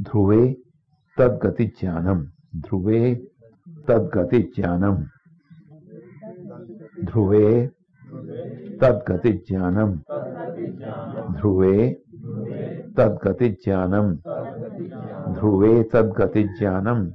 ध्रुवे तदगति ज्ञानम ध्रुवे तदगति ज्ञानम ध्रुवे तदगति ज्ञानम ध्रुवे तदगति ज्ञानम ध्रुवे तदगति ज्ञानम